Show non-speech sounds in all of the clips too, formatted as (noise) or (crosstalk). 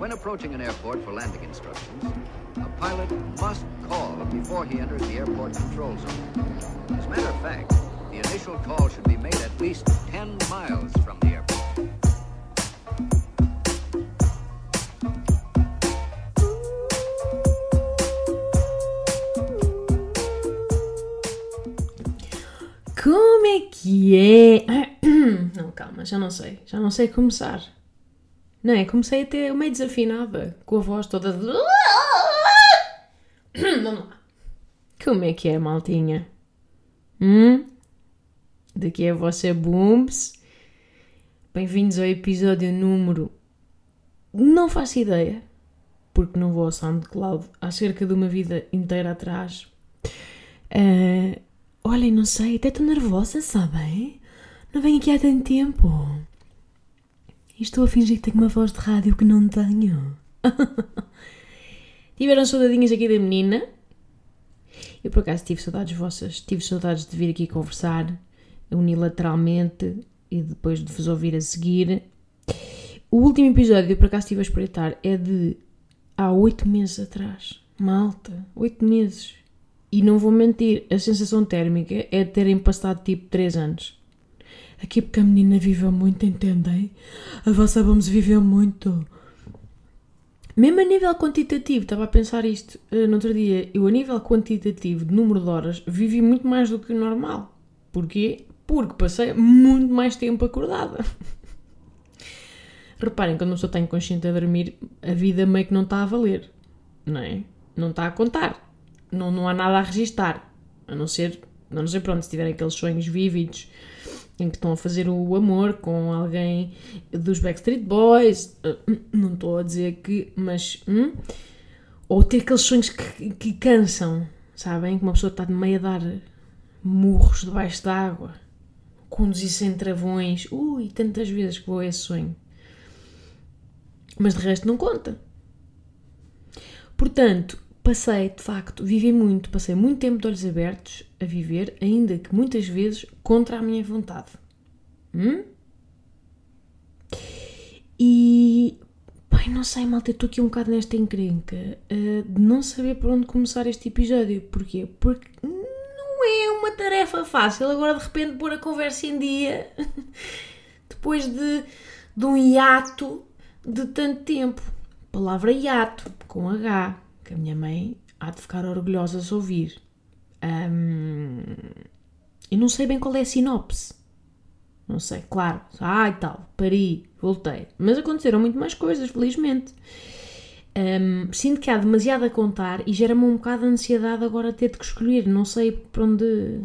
When approaching an airport for landing instructions, a pilot must call before he enters the airport control zone. As a matter of fact, the initial call should be made at least 10 miles from the airport. Como é que é? Não, calma, já não sei. Já não sei começar. Não é? Comecei até meio desafinada, com a voz toda. de-. (coughs) Como é que é, maltinha? Hum? Daqui é a vossa Booms. Bem-vindos ao episódio número. Não faço ideia, porque não vou ao SoundCloud há cerca de uma vida inteira atrás. Ah, olhem, não sei, até estou nervosa, sabem? Não venho aqui há tanto tempo. E estou a fingir que tenho uma voz de rádio que não tenho. (laughs) Tiveram saudadinhas aqui da menina? Eu por acaso tive saudades vossas, tive saudades de vir aqui conversar unilateralmente e depois de vos ouvir a seguir. O último episódio, eu por acaso estive a espreitar, é de há oito meses atrás. Malta, oito meses. E não vou mentir, a sensação térmica é terem passado tipo três anos. Aqui porque a menina viveu muito, entendem? A vossa vamos viveu muito. Mesmo a nível quantitativo, estava a pensar isto eh, no outro dia, eu a nível quantitativo de número de horas vivi muito mais do que o normal. Porquê? Porque passei muito mais tempo acordada. (laughs) Reparem, quando uma pessoa está inconsciente a dormir, a vida meio que não está a valer, não é? Não está a contar. Não, não há nada a registar. A não ser, a não ser pronto, se tiverem aqueles sonhos vívidos em que estão a fazer o amor com alguém dos Backstreet Boys. eh, Não estou a dizer que, mas. hum? Ou ter aqueles sonhos que, que cansam, sabem? Que uma pessoa está de meio a dar murros debaixo d'água, conduzir sem travões. Ui, tantas vezes que vou a esse sonho. Mas de resto não conta. Portanto, passei, de facto, vivi muito, passei muito tempo de olhos abertos a viver, ainda que muitas vezes contra a minha vontade. Hum? E. Pai, não sei, malta, estou aqui um bocado nesta encrenca eh, de não saber por onde começar este episódio. Porquê? Porque não é uma tarefa fácil agora de repente pôr a conversa em dia (laughs) depois de, de um hiato de tanto tempo. Palavra hiato, com H, que a minha mãe há de ficar orgulhosa de ouvir. Ahm, eu não sei bem qual é a sinopse. Não sei, claro. Ah, e tal, pari, voltei. Mas aconteceram muito mais coisas, felizmente. Ahm, sinto que há demasiado a contar e gera-me um bocado de ansiedade agora ter de escolher. Não sei por onde.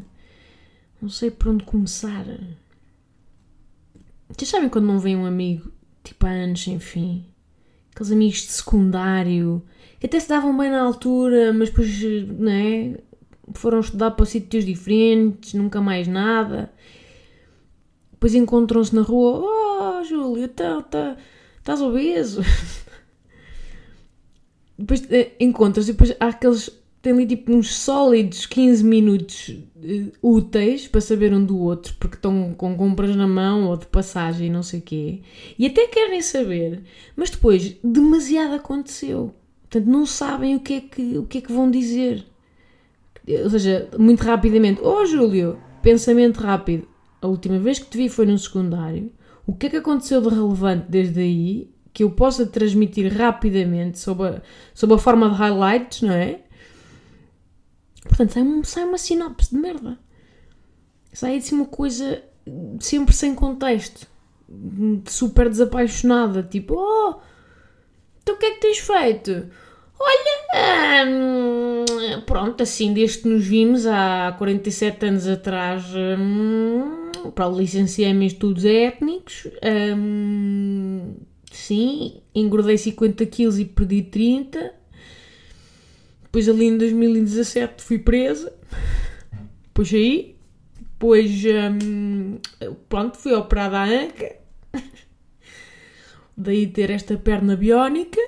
Não sei por onde começar. Vocês sabem quando não vem um amigo, tipo há anos sem fim? Aqueles amigos de secundário, que até se davam bem na altura, mas depois, não é? Foram estudar para sítios diferentes, nunca mais nada. Depois encontram-se na rua. Oh, Júlio, tá, tá, estás obeso? (laughs) Depois eh, encontras depois há aqueles. Tem ali tipo uns sólidos 15 minutos eh, úteis para saber um do outro, porque estão com compras na mão ou de passagem, não sei o quê. E até querem saber, mas depois demasiado aconteceu. Portanto, não sabem o que é que, o que, é que vão dizer. Ou seja, muito rapidamente. Oh, Júlio, pensamento rápido. A última vez que te vi foi no secundário. O que é que aconteceu de relevante desde aí que eu possa transmitir rapidamente sob a, sob a forma de highlights, não é? Portanto, sai, um- sai uma sinopse de merda. Sai assim uma coisa sempre sem contexto. Super desapaixonada. Tipo, oh, então o que é que tens feito? Olha, hum, pronto, assim, desde que nos vimos há 47 anos atrás, hum, para licenciar-me em estudos étnicos, hum, sim, engordei 50 quilos e perdi 30. Depois ali em 2017 fui presa. Depois aí, depois, hum, pronto, fui operada à anca. Daí ter esta perna biónica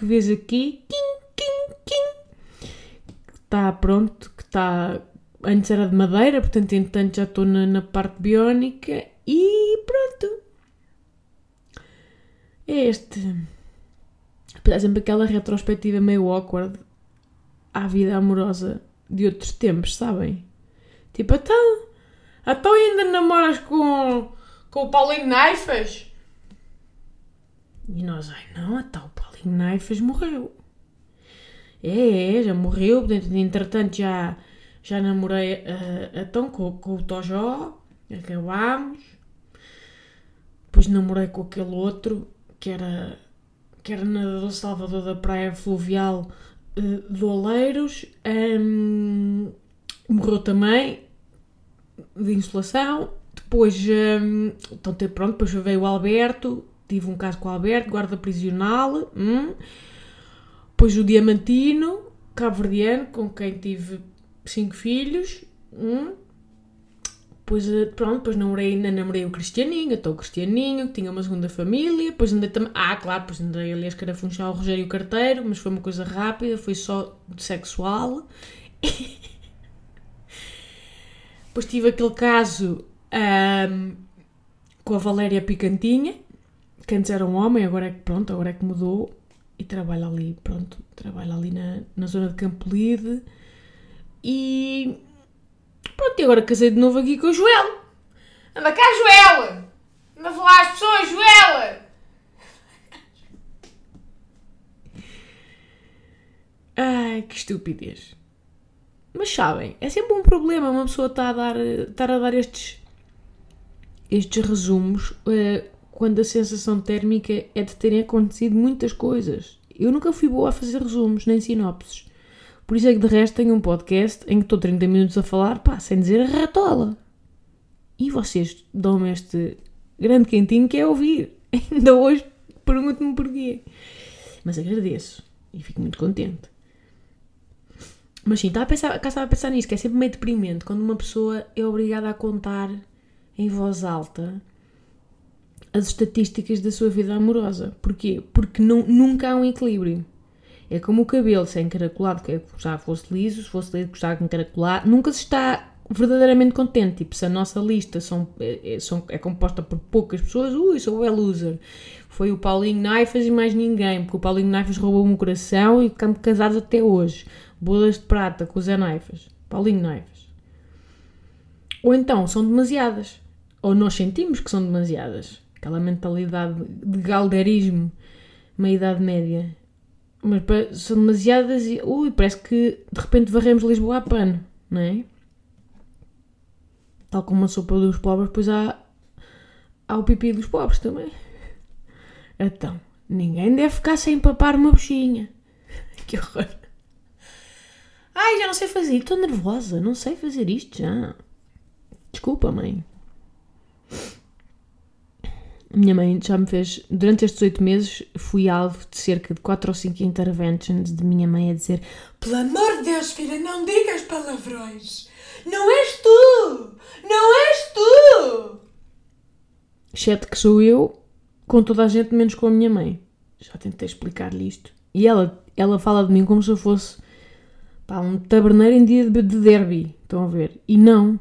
que vês aqui, quim, quim, quim, está pronto, que está. Antes era de madeira, portanto, entretanto já estou na, na parte biónica e pronto. É este. Há sempre aquela retrospectiva meio awkward à vida amorosa de outros tempos, sabem? Tipo, então, então ainda namoras com, com o Paulinho Naifas? E nós, ai não, então o Paulinho Naifas morreu. É, é, já morreu, entretanto já, já namorei uh, então com, com o Tojó, acabámos. Depois namorei com aquele outro que era, que era nadador Salvador da Praia Fluvial uh, de Oleiros. Um, morreu também de insolação. Depois, um, então, pronto, depois veio o Alberto, tive um caso com o Alberto, guarda prisional. Hum. Depois o Diamantino, cabo-verdiano, com quem tive cinco filhos. Hum. Depois, eh, pronto, depois namorei, namorei o Cristianinho, estou o Cristianinho, que tinha uma segunda família. Depois andei também. Ah, claro, depois andei ali a escarafunchar o Rogério Carteiro, mas foi uma coisa rápida, foi só sexual. (laughs) depois tive aquele caso um, com a Valéria Picantinha, que antes era um homem, agora é que pronto, agora é que mudou e trabalha ali, pronto, trabalha ali na, na zona de Campolide e pronto, e agora casei de novo aqui com o Joel. Anda cá, Joel! Anda falar às pessoas, Joel! Ai, que estupidez. Mas sabem, é sempre um problema uma pessoa estar a dar, estar a dar estes, estes resumos uh, quando a sensação térmica é de terem acontecido muitas coisas. Eu nunca fui boa a fazer resumos, nem sinopses. Por isso é que de resto tenho um podcast em que estou 30 minutos a falar, pá, sem dizer ratola. E vocês dão-me este grande quentinho que é ouvir. (laughs) Ainda hoje pergunto-me porquê. Mas agradeço e fico muito contente. Mas sim, estava a pensar, cá estava a pensar nisso, que é sempre meio deprimente quando uma pessoa é obrigada a contar em voz alta as estatísticas da sua vida amorosa. Porquê? Porque não, nunca há um equilíbrio. É como o cabelo, se é encaracolado, que é que fosse liso, se fosse liso, gostava que encaracolado. Nunca se está verdadeiramente contente. Tipo, se a nossa lista são, é, é são, é composta por poucas pessoas, ui, sou o loser. Foi o Paulinho Naifas e mais ninguém, porque o Paulinho Naifas roubou-me o coração e ficamos casados até hoje. Bodas de prata com o Zé Naifas. Paulinho Naifas. Ou então, são demasiadas. Ou nós sentimos que são demasiadas. Aquela mentalidade de galderismo, meia idade média. Mas são demasiadas e. Ui, parece que de repente varremos Lisboa a pano, não é? Tal como a sopa dos pobres, pois há, há o pipi dos pobres também. Então, ninguém deve ficar sem papar uma bichinha. (laughs) Que horror. Ai, já não sei fazer. Estou nervosa. Não sei fazer isto já. Desculpa, mãe. Minha mãe já me fez. Durante estes oito meses, fui alvo de cerca de 4 ou 5 interventions de minha mãe a dizer: Pelo amor de Deus, filha, não digas palavrões. Não és tu! Não és tu! Exceto que sou eu, com toda a gente, menos com a minha mãe. Já tentei explicar-lhe isto. E ela, ela fala de mim como se eu fosse pá, um taberneiro em dia de derby. Estão a ver? E não.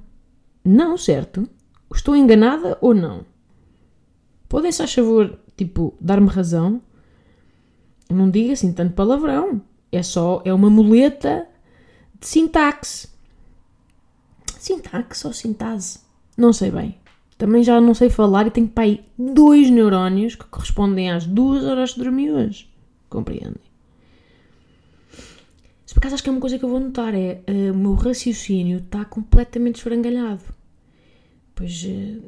Não, certo? Estou enganada ou não? Podem, se a favor, tipo, dar-me razão. Não diga assim tanto palavrão. É só, é uma muleta de sintaxe. Sintaxe ou sintase? Não sei bem. Também já não sei falar e tenho para aí dois neurónios que correspondem às duas horas de dormir hoje. Compreendem? Se por acaso acho que é uma coisa que eu vou notar é uh, o meu raciocínio está completamente esfrangalhado. Pois uh,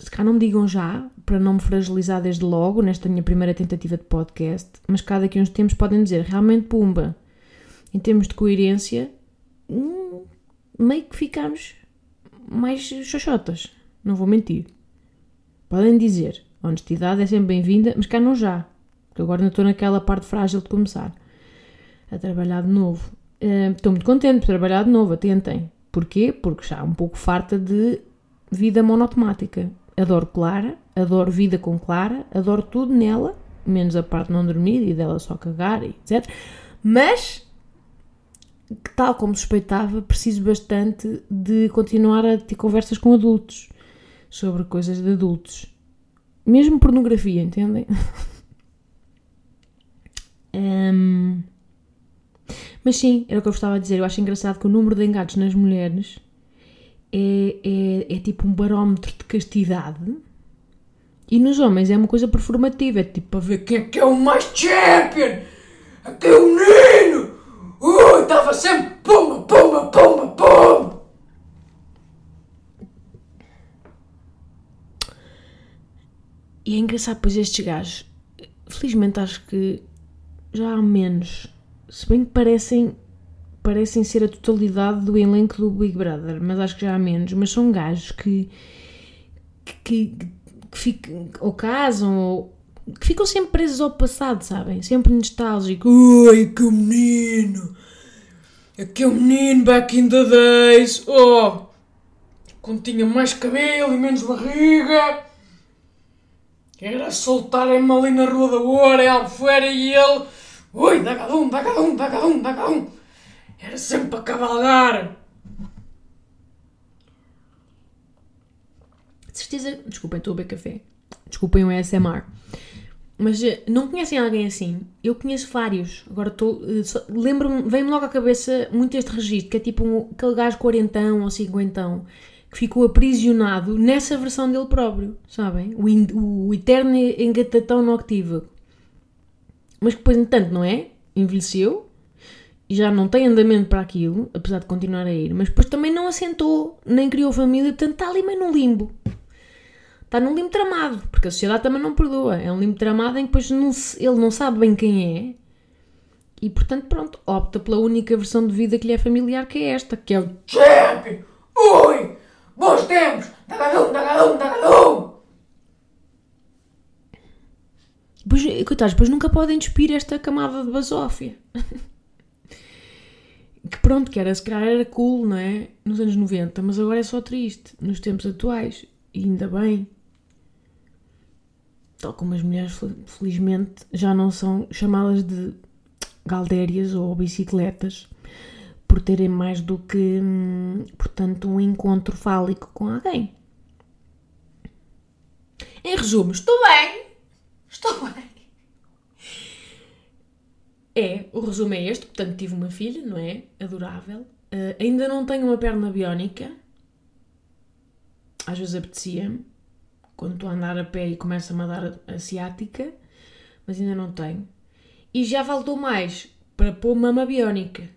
se cá não me digam já, para não me fragilizar desde logo, nesta minha primeira tentativa de podcast, mas cada que uns tempos podem dizer, realmente pumba, em termos de coerência, hum, meio que ficamos mais xoxotas, não vou mentir. Podem dizer, honestidade é sempre bem-vinda, mas cá não já, porque agora não estou naquela parte frágil de começar a trabalhar de novo. Uh, estou muito contente por trabalhar de novo, atentem. Porquê? Porque já um pouco farta de vida monotemática. Adoro Clara, adoro vida com Clara, adoro tudo nela, menos a parte não dormir e dela só cagar etc. Mas, tal como suspeitava, preciso bastante de continuar a ter conversas com adultos sobre coisas de adultos. Mesmo pornografia, entendem? (laughs) Mas sim, era o que eu estava a dizer. Eu acho engraçado que o número de engates nas mulheres é, é, é tipo um barómetro de castidade. E nos homens é uma coisa performativa. É tipo para ver quem é que é o mais champion. Aqui é o menino. Uh, estava sempre pumba, pumba, pumba, pumba. E é engraçado, pois estes gajos, felizmente acho que já há menos. Se bem que parecem, parecem ser a totalidade do elenco do Big Brother, mas acho que já há menos. Mas são gajos que, que, que, que ficam, ou casam, ou que ficam sempre presos ao passado, sabem? Sempre nostálgicos. Ui, que menino! Aquele menino back in the days! Oh! Quando tinha mais cabelo e menos barriga! Era soltarem-me ali na Rua da Oura, em Albufeira, e ele... Ui, dá cada um, dá cada um, dá cada um, dá cada um! Era sempre a cavalgar! De certeza... Desculpem, estou a beber café. Desculpem o ASMR. Mas eh, não conhecem alguém assim? Eu conheço vários. Agora estou. eh, Lembro-me, vem-me logo à cabeça muito este registro, que é tipo um, aquele gajo quarentão ou cinquentão que ficou aprisionado nessa versão dele próprio, sabem? O, in- o eterno engatatão noctívago. Mas que depois, entanto, não é? Envelheceu já não tem andamento para aquilo, apesar de continuar a ir, mas depois também não assentou, nem criou família, portanto está ali meio no limbo está num limbo tramado, porque a sociedade também não perdoa. É um limbo tramado em que depois não se- ele não sabe bem quem é e, portanto, pronto, opta pela única versão de vida que lhe é familiar, que é esta, que é o Champion! Ui! Bons tempos! Dagadum, dagadum, dagadum! Pois, coitados, depois nunca podem despir esta camada de basófia. (laughs) pronto, que era, se calhar era cool, não é? Nos anos 90, mas agora é só triste, nos tempos atuais. E ainda bem. Tal como as mulheres, fel- felizmente, já não são chamadas de galdérias ou bicicletas por terem mais do que, hum, portanto, um encontro fálico com alguém. Em resumo, estou bem. Estou bem. É, o resumo é este. Portanto, tive uma filha, não é? Adorável. Ah, ainda não tenho uma perna biónica. Às vezes apetecia-me. Quando estou a andar a pé e começa-me a dar a ciática. Mas ainda não tenho. E já faltou mais para pôr mama biónica.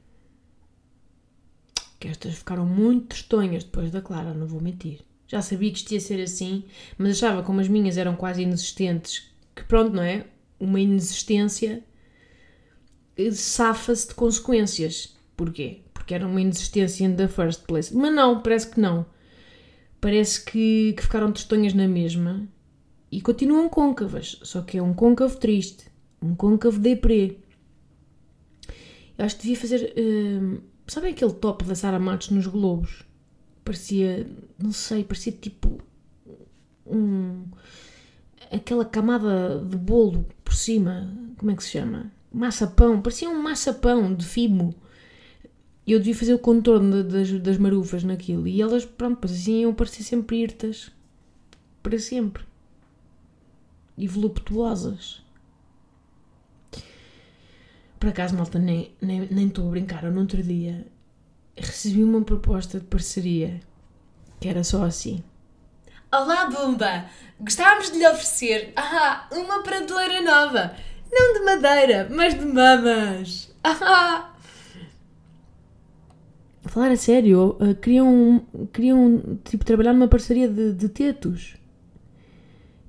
Que estas ficaram muito tristonhas depois da Clara, não vou mentir. Já sabia que isto ia ser assim, mas achava como as minhas eram quase inexistentes, que pronto, não é? Uma inexistência safa-se de consequências. Porquê? Porque era uma inexistência in the first place. Mas não, parece que não. Parece que, que ficaram tristonhas na mesma e continuam côncavas, só que é um côncavo triste, um côncavo deprê. Eu acho que devia fazer. hum, sabem aquele top da Sara Matos nos Globos? Parecia. Não sei, parecia tipo. Um. Aquela camada de bolo por cima. Como é que se chama? Maçapão. Parecia um maçapão de fimo. Eu devia fazer o contorno da- das, das marufas naquilo. E elas, pronto, pois assim iam parecer sempre hirtas. Para sempre. E voluptuosas. Por acaso, malta, nem estou nem, nem a brincar. Eu, no outro dia, recebi uma proposta de parceria que era só assim. Olá, Bumba! Gostávamos de lhe oferecer (laughs) ah, uma prateleira nova. Não de madeira, mas de mamas. (laughs) Falar a sério, uh, queriam, queriam tipo, trabalhar numa parceria de, de tetos.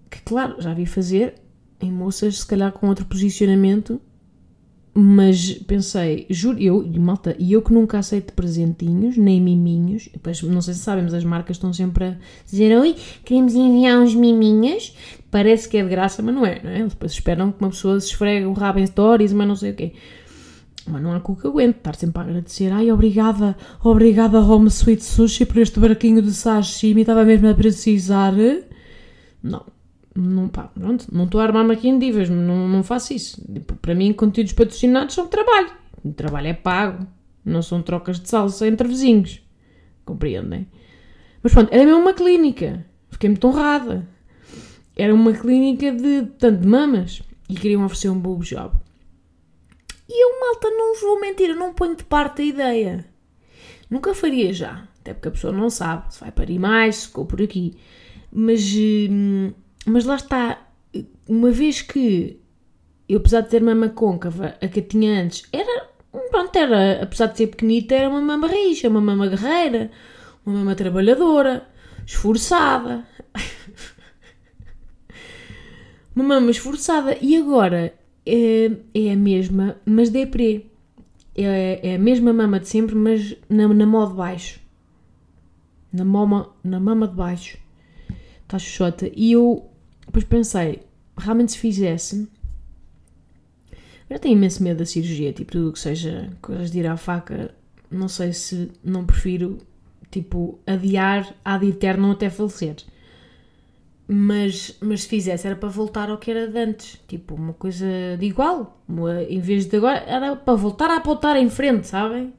Que, claro, já vi fazer em moças, se calhar com outro posicionamento, mas pensei, juro, eu, e malta, e eu que nunca aceito presentinhos, nem miminhos, depois, não sei se sabem, mas as marcas estão sempre a dizer, oi, queremos enviar uns miminhos, parece que é de graça, mas não é, não é? Depois esperam que uma pessoa se esfregue o rabo em stories, mas não sei o quê. Mas não há cu que aguente estar sempre a agradecer. Ai, obrigada, obrigada Home Sweet Sushi por este barquinho de sashimi, estava mesmo a precisar. Não, não, pá, pronto, não estou a armar-me aqui em divas, não, não faço isso. Tipo, Para mim, conteúdos patrocinados são trabalho. O trabalho é pago, não são trocas de salsa entre vizinhos. Compreendem? Mas pronto, era mesmo uma clínica. Fiquei muito honrada. Era uma clínica de tanto de mamas e queriam oferecer um boob job. E eu, malta, não vos vou mentir, eu não ponho de parte a ideia. Nunca faria já, até porque a pessoa não sabe se vai parir mais, se ficou por aqui. Mas, hum, mas lá está, uma vez que eu, apesar de ter mama côncava, a que eu tinha antes, era, pronto, era, apesar de ser pequenita, era uma mama rixa, uma mama guerreira, uma mama trabalhadora, esforçada. (laughs) uma mama esforçada. E agora é, é a mesma, mas deprê. É, é a mesma mama de sempre, mas na, na mó de baixo. Na mama, na mama de baixo. Está xoxota. E eu depois pensei, realmente se fizesse. Eu tenho imenso medo da cirurgia, tipo, tudo que seja coisas de ir à faca. Não sei se não prefiro, tipo, adiar ad eterno até falecer. Mas, mas se fizesse era para voltar ao que era de antes. Tipo, uma coisa de igual. Uma, em vez de agora, era para voltar a apontar em frente, sabem?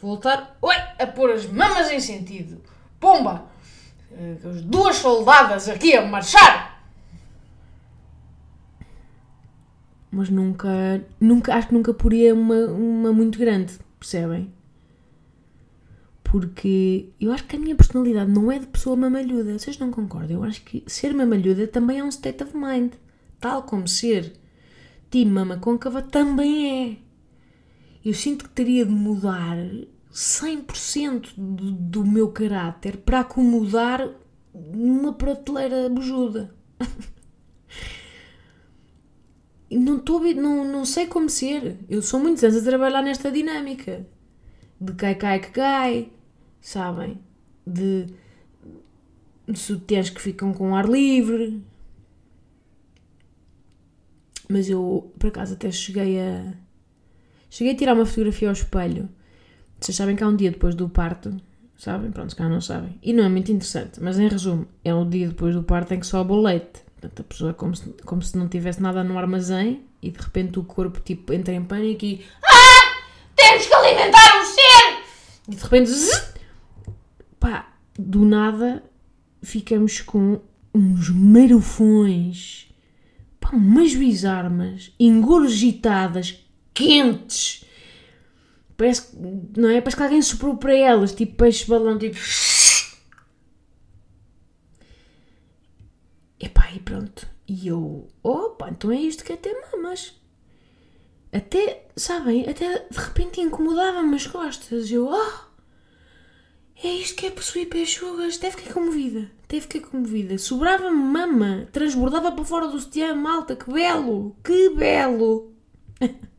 Voltar oi, a pôr as mamas em sentido. Pomba! Eh, As duas soldadas aqui a marchar! Mas nunca, nunca acho que nunca poria uma, uma muito grande, percebem? Porque eu acho que a minha personalidade não é de pessoa mamalhuda. Vocês não concordam? Eu acho que ser mamalhuda também é um state of mind. Tal como ser time mama côncava também é. Eu sinto que teria de mudar 100% do, do meu caráter para acomodar numa prateleira bujuda. (laughs) não, tô, não, não sei como ser. Eu sou muitos anos a trabalhar nesta dinâmica. De cai, cai, que cai. Sabem? De, sutiãs que ficam com ar livre. Mas eu, por acaso, até cheguei a... Cheguei a tirar uma fotografia ao espelho. Vocês sabem que há um dia depois do parto. Sabem? Pronto, se calhar não sabem. E não é muito interessante. Mas, em resumo, é o dia depois do parto em que sobe o leite. Portanto, a pessoa é como se, como se não tivesse nada no armazém e de repente o corpo tipo entra em pânico e Temos que alimentar o ser! E de repente, zzz, pá, do nada ficamos com uns marufões, pá, umas bizarmas, engorgitadas, quentes. Parece não é? Parece que alguém soprou para elas, tipo peixe balão, tipo. Epá, e pronto. E eu, opa, então é isto que é ter mamas. Até, sabem, até de repente incomodava-me as costas. Eu, oh, é isto que é possuir peixugas. Até fiquei comovida. Até fiquei comovida. Sobrava-me mama. Transbordava para fora do sutiã, malta. Que belo. Que belo. (laughs)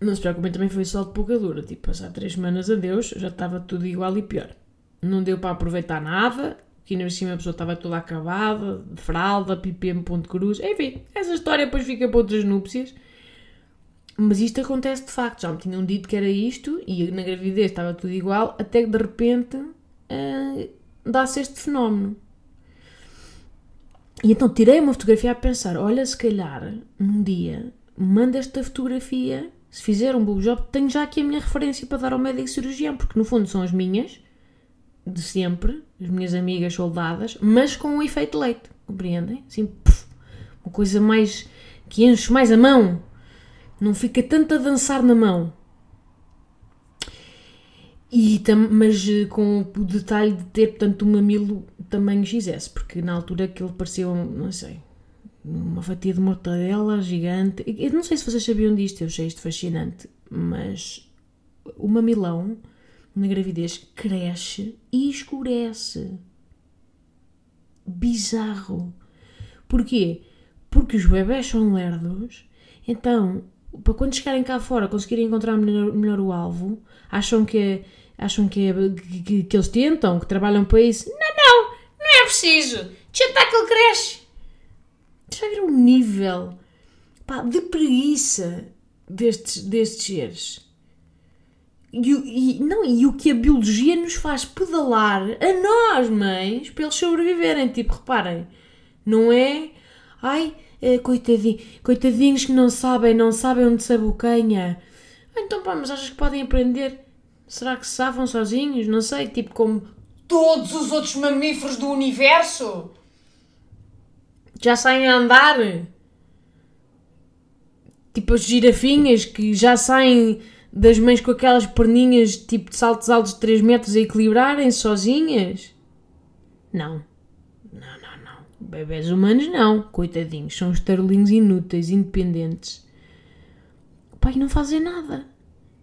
Não se preocupem, também foi só de pouca dura. Tipo, passar três semanas a Deus, já estava tudo igual e pior. Não deu para aproveitar nada. Aqui na cima a pessoa estava toda acabada, de fralda, pipem, ponto cruz. Enfim, essa história depois fica para outras núpcias. Mas isto acontece de facto. Já me tinham dito que era isto e na gravidez estava tudo igual, até que de repente ah, dá-se este fenómeno. E então tirei uma fotografia a pensar: olha, se calhar um dia manda esta fotografia. Se fizer um bom job, tenho já aqui a minha referência para dar ao médico cirurgião, porque no fundo são as minhas, de sempre, as minhas amigas soldadas, mas com um efeito leite, compreendem? Assim, puf, uma coisa mais que enche mais a mão, não fica tanto a dançar na mão. E mas eh, com o detalhe de ter, portanto, um mamilo tamanho XS, porque na altura aquilo parecia, não sei, uma fatia de mortadela gigante. Eu não sei se vocês sabiam disto, eu achei isto fascinante, mas o mamilão na gravidez cresce e escurece. Bizarro. Porquê? Porque os bebés são lerdos, então, para quando chegarem cá fora conseguirem encontrar melhor, melhor o alvo, acham que acham que, é- que, que eles tentam, que trabalham para isso. Não, não, Não é preciso! Estar que ele cresce! já viram o nível pá, de preguiça destes, destes seres? E, e- não, e o que a biologia nos faz pedalar a nós, mães, para eles sobreviverem. Tipo, reparem, não é? Ai, eh, coitadinho, coitadinhos que não sabem, não sabem onde se abocanha. Ah, Então, pá, mas achas que podem aprender? Será que se safam sozinhos? Não sei, tipo, como Todos os outros mamíferos do universo! já saem a andar. Tipo as girafinhas que já saem das mães com aquelas perninhas tipo de saltos altos de 3 metros a equilibrarem sozinhas? Não. Não, não, não. Bebés humanos não. Coitadinhos. São os tarolinhos inúteis, independentes. O pai não fazem nada.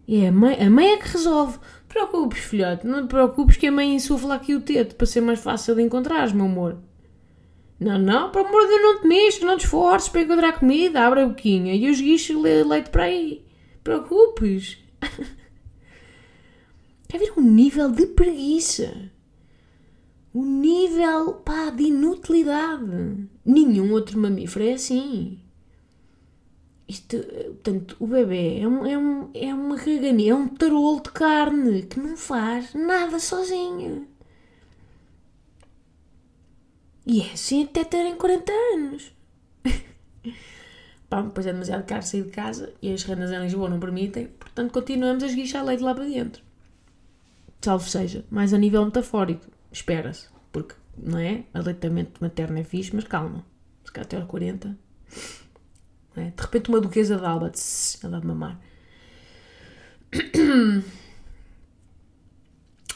É a mãe, a mãe é que resolve. Preocupes, filhote. Não te preocupes que a mãe insufla aqui o teto para ser mais fácil de encontrar, meu amor. Não, não, por amor de Deus, não te mexas, não te esforces para encontrar comida, abre a boquinha e os guichos le leite para aí. Preocupes. (laughs) Quer ver um nível de preguiça? Um nível, pá, de inutilidade. Nenhum outro mamífero é assim. Isto, portanto, o bebê é, um, é, um, é uma caganinha, é um tarolo de carne que não faz nada sozinho. E é assim até terem 40 anos. (laughs) Pá, depois é demasiado caro sair de casa e as rendas em Lisboa não permitem, portanto continuamos a esguichar leite lá para dentro. Salvo seja, mais a nível metafórico, espera-se, porque, não é? Aleitamento materno é fixe, mas calma, se calhar até aos 40, é? de repente uma duquesa de Alba, tss, ela de mamar. (coughs)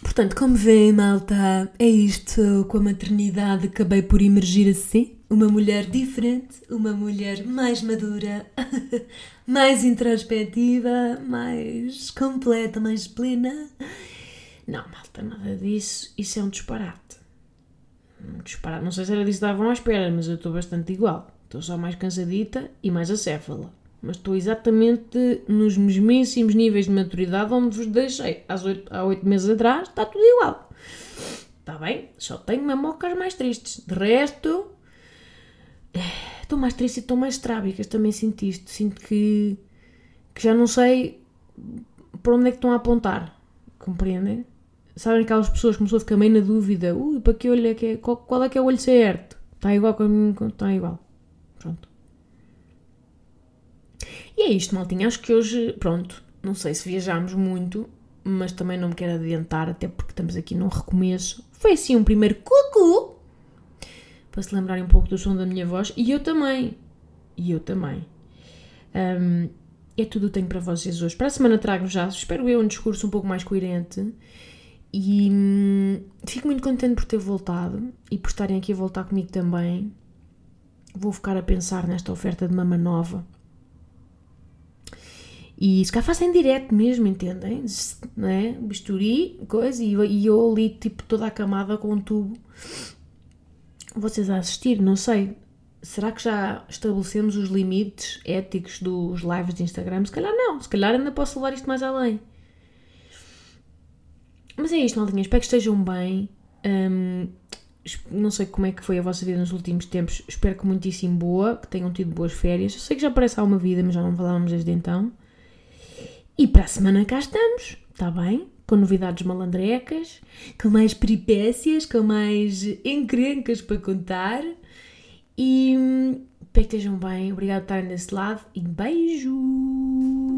Portanto, como vêem, malta, é isto com a maternidade. Acabei por emergir assim. Uma mulher diferente, uma mulher mais madura, (laughs) mais introspectiva, mais completa, mais plena. Não, malta, nada disso. Isso é um disparate. Um disparate. Não sei se era disso que estavam à espera, mas eu estou bastante igual. Estou só mais cansadita e mais acéfala mas estou exatamente nos mesmíssimos níveis de maturidade onde vos deixei há oito, há oito meses atrás, está tudo igual. Está bem? Só tenho mamocas mais tristes. De resto, estou mais triste e estou mais trábicas. Também sinto isto. Sinto que, que já não sei para onde é que estão a apontar. Compreendem? Sabem aquelas pessoas que começou a ficar meio na dúvida. Ui, para que olho é que é? Qual, qual é que é o olho certo? Está igual com a? Está igual. Pronto. E é isto, maltinha. Acho que hoje, pronto, não sei se viajámos muito, mas também não me quero adiantar, até porque estamos aqui num recomeço. Foi assim um primeiro cucu, para se lembrarem um pouco do som da minha voz, e eu também. E eu também. Um, é tudo o que tenho para vocês hoje. Para a semana trago já, espero eu, um discurso um pouco mais coerente. E hum, fico muito contente por ter voltado e por estarem aqui a voltar comigo também. Vou ficar a pensar nesta oferta de mama nova e se cá fazem direto mesmo, entendem? Não é? Bisturi, coisa, e e eu ali, tipo, toda a camada com um tubo. Vocês a assistir, não sei. Será que já estabelecemos os limites éticos dos lives de Instagram? Se calhar não, se calhar ainda posso levar isto mais além. Mas é isto, maldinha. Espero que estejam bem. Um, não sei como é que foi a vossa vida nos últimos tempos. Espero que muitíssimo boa, que tenham tido boas férias. Eu sei que já parece há uma vida, mas já não falávamos desde então. E para a semana cá estamos, está bem? Com novidades malandrecas, com mais peripécias, com mais encrencas para contar. E hum, espero que estejam bem. Obrigado por estarem desse lado e beijo!